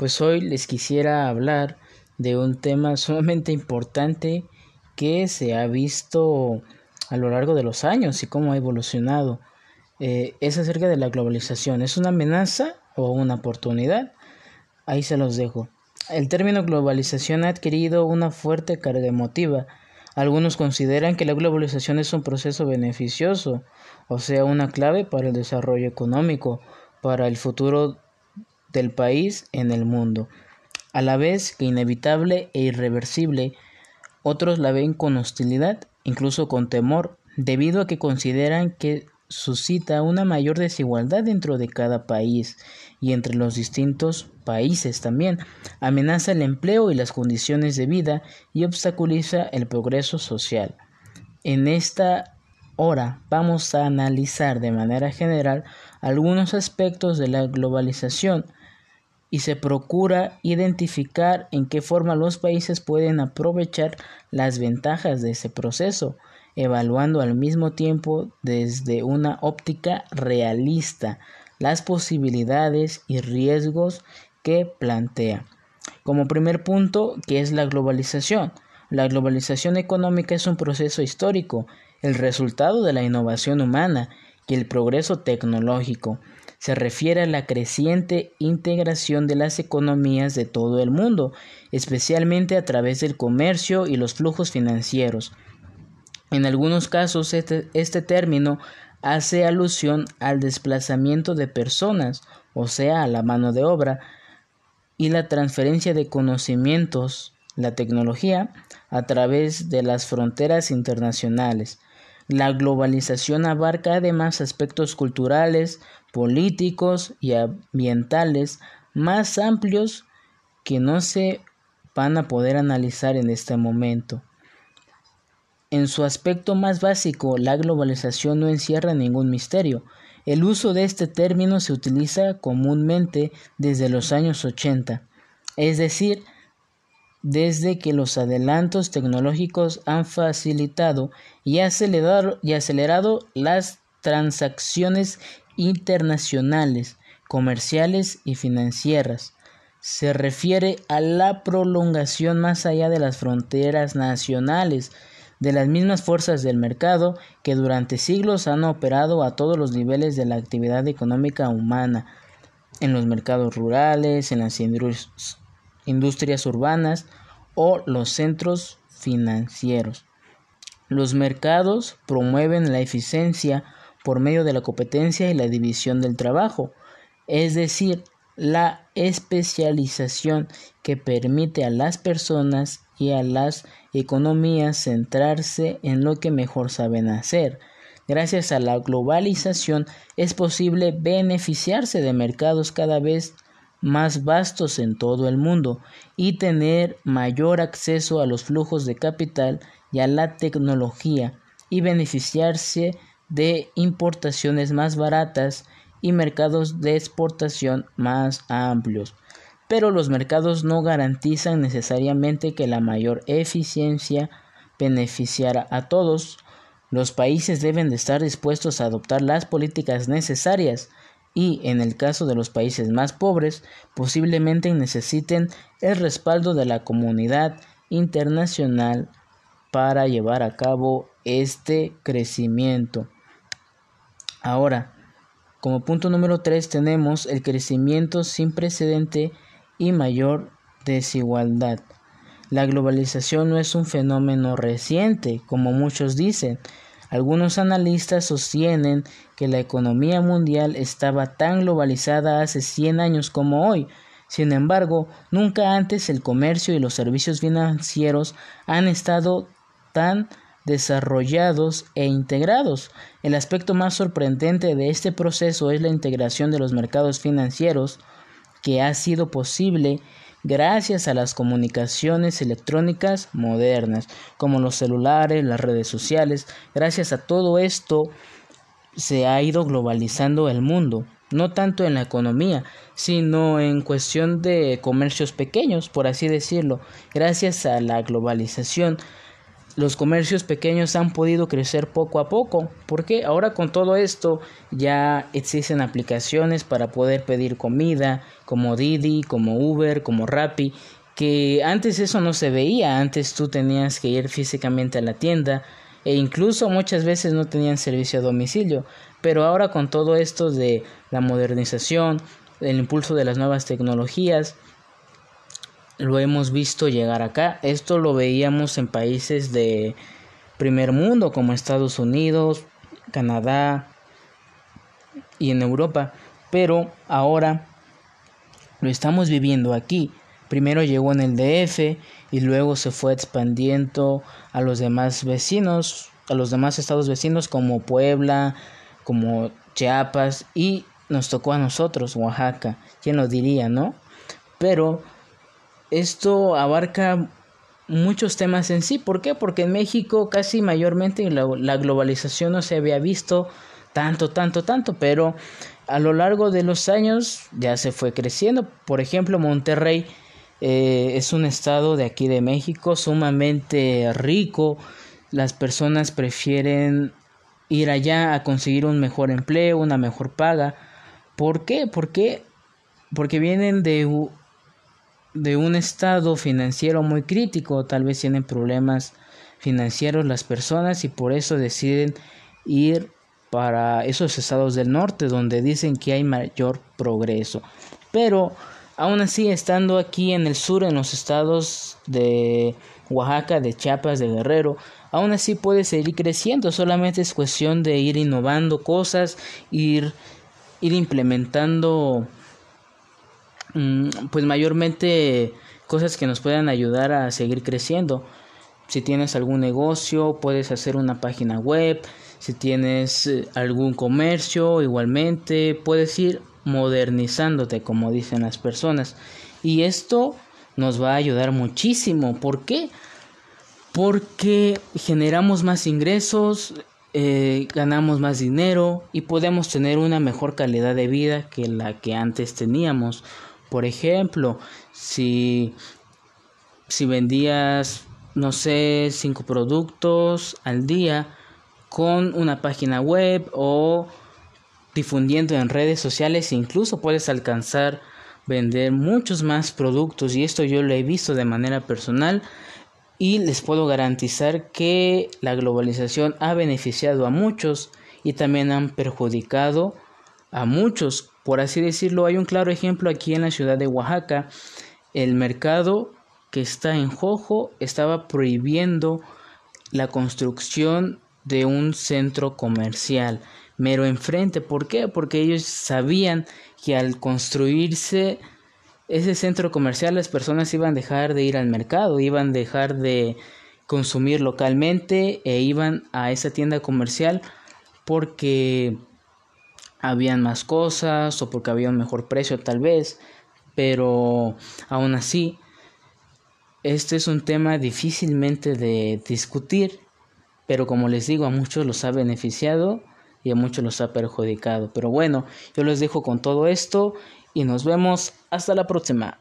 Pues hoy les quisiera hablar de un tema sumamente importante que se ha visto a lo largo de los años y cómo ha evolucionado. Eh, es acerca de la globalización. ¿Es una amenaza o una oportunidad? Ahí se los dejo. El término globalización ha adquirido una fuerte carga emotiva. Algunos consideran que la globalización es un proceso beneficioso, o sea, una clave para el desarrollo económico, para el futuro del país en el mundo. A la vez que inevitable e irreversible, otros la ven con hostilidad, incluso con temor, debido a que consideran que suscita una mayor desigualdad dentro de cada país y entre los distintos países también, amenaza el empleo y las condiciones de vida y obstaculiza el progreso social. En esta hora vamos a analizar de manera general algunos aspectos de la globalización y se procura identificar en qué forma los países pueden aprovechar las ventajas de ese proceso, evaluando al mismo tiempo desde una óptica realista las posibilidades y riesgos que plantea. Como primer punto, ¿qué es la globalización? La globalización económica es un proceso histórico, el resultado de la innovación humana y el progreso tecnológico se refiere a la creciente integración de las economías de todo el mundo, especialmente a través del comercio y los flujos financieros. En algunos casos este, este, término hace alusión al desplazamiento de personas, o sea, a la mano de obra, y la transferencia de conocimientos, la tecnología, a través de las fronteras internacionales. La globalización abarca además aspectos culturales, políticos y ambientales más amplios que no se van a poder analizar en este momento. En su aspecto más básico, la globalización no encierra ningún misterio. El uso de este término se utiliza comúnmente desde los años 80, es decir, desde que los adelantos tecnológicos han facilitado y acelerado, y acelerado las transacciones internacionales, comerciales y financieras. Se refiere a la prolongación más allá de las fronteras nacionales de las mismas fuerzas del mercado que durante siglos han operado a todos los niveles de la actividad económica humana, en los mercados rurales, en las industrias urbanas o los centros financieros. Los mercados promueven la eficiencia por medio de la competencia y la división del trabajo, es decir, la especialización que permite a las personas y a las economías centrarse en lo que mejor saben hacer. Gracias a la globalización es posible beneficiarse de mercados cada vez más vastos en todo el mundo y tener mayor acceso a los flujos de capital y a la tecnología y beneficiarse de importaciones más baratas y mercados de exportación más amplios. Pero los mercados no garantizan necesariamente que la mayor eficiencia beneficiara a todos. Los países deben de estar dispuestos a adoptar las políticas necesarias y, en el caso de los países más pobres, posiblemente necesiten el respaldo de la comunidad internacional para llevar a cabo este crecimiento. Ahora, como punto número 3 tenemos el crecimiento sin precedente y mayor desigualdad. La globalización no es un fenómeno reciente, como muchos dicen, algunos analistas sostienen que la economía mundial estaba tan globalizada hace 100 años como hoy. Sin embargo, nunca antes el comercio y los servicios financieros han estado tan desarrollados e integrados. El aspecto más sorprendente de este proceso es la integración de los mercados financieros que ha sido posible gracias a las comunicaciones electrónicas modernas, como los celulares, las redes sociales. Gracias a todo esto se ha ido globalizando el mundo, no tanto en la economía, sino en cuestión de comercios pequeños, por así decirlo. Gracias a la globalización, los comercios pequeños han podido crecer poco a poco. porque Ahora con todo esto ya existen aplicaciones para poder pedir comida, como Didi, como Uber, como Rappi, que antes eso no se veía, antes tú tenías que ir físicamente a la tienda e incluso muchas veces no tenían servicio a domicilio, pero ahora con todo esto de la modernización, el impulso de las nuevas tecnologías, lo hemos visto llegar acá. Esto lo veíamos en países de primer mundo como Estados Unidos, Canadá y en Europa. Pero ahora lo estamos viviendo aquí. Primero llegó en el DF y luego se fue expandiendo a los demás vecinos, a los demás estados vecinos como Puebla, como Chiapas y nos tocó a nosotros, Oaxaca. ¿Quién lo diría, no? Pero esto abarca muchos temas en sí. ¿Por qué? Porque en México casi mayormente la, globalización no se había visto tanto, tanto, tanto, pero a lo largo de los años ya se fue creciendo. Por ejemplo, Monterrey eh, es un estado de aquí de México sumamente rico. Las personas prefieren ir allá a conseguir un mejor empleo, una mejor paga. ¿Por qué? Porque, porque vienen de de un estado financiero muy crítico, tal vez tienen problemas financieros las personas y por eso deciden ir para esos estados del norte donde dicen que hay mayor progreso. Pero aún así estando aquí en el sur en los estados de Oaxaca, de Chiapas, de Guerrero, aún así puede seguir creciendo, solamente es cuestión de ir innovando cosas, ir ir implementando pues mayormente cosas que nos puedan ayudar a seguir creciendo. Si tienes algún negocio, puedes hacer una página web. Si tienes eh, algún comercio, igualmente puedes ir modernizándote, como dicen las personas. Y esto nos va a ayudar muchísimo. ¿Por qué? Porque generamos más ingresos, eh, ganamos más dinero y podemos tener una mejor calidad de vida que la que antes teníamos. Por ejemplo, si, si vendías, no sé, cinco productos al día con una página web o difundiendo en redes sociales, incluso puedes alcanzar vender muchos más productos y esto yo lo he visto de manera personal y les puedo garantizar que la globalización ha beneficiado a muchos y también han perjudicado a muchos por así decirlo, hay un claro ejemplo aquí en la ciudad de Oaxaca. El mercado que está en Jojo estaba prohibiendo la construcción de un centro comercial mero enfrente. ¿Por qué? Porque ellos sabían que al construirse ese centro comercial las personas iban a dejar de ir al mercado, iban a dejar de consumir localmente e iban a esa tienda comercial porque habían más cosas o porque había un mejor precio tal vez, pero aún así, este es un tema difícilmente de discutir, pero como les digo, a muchos los ha beneficiado y a muchos los ha perjudicado. Pero bueno, yo les dejo con todo esto y nos vemos hasta la próxima.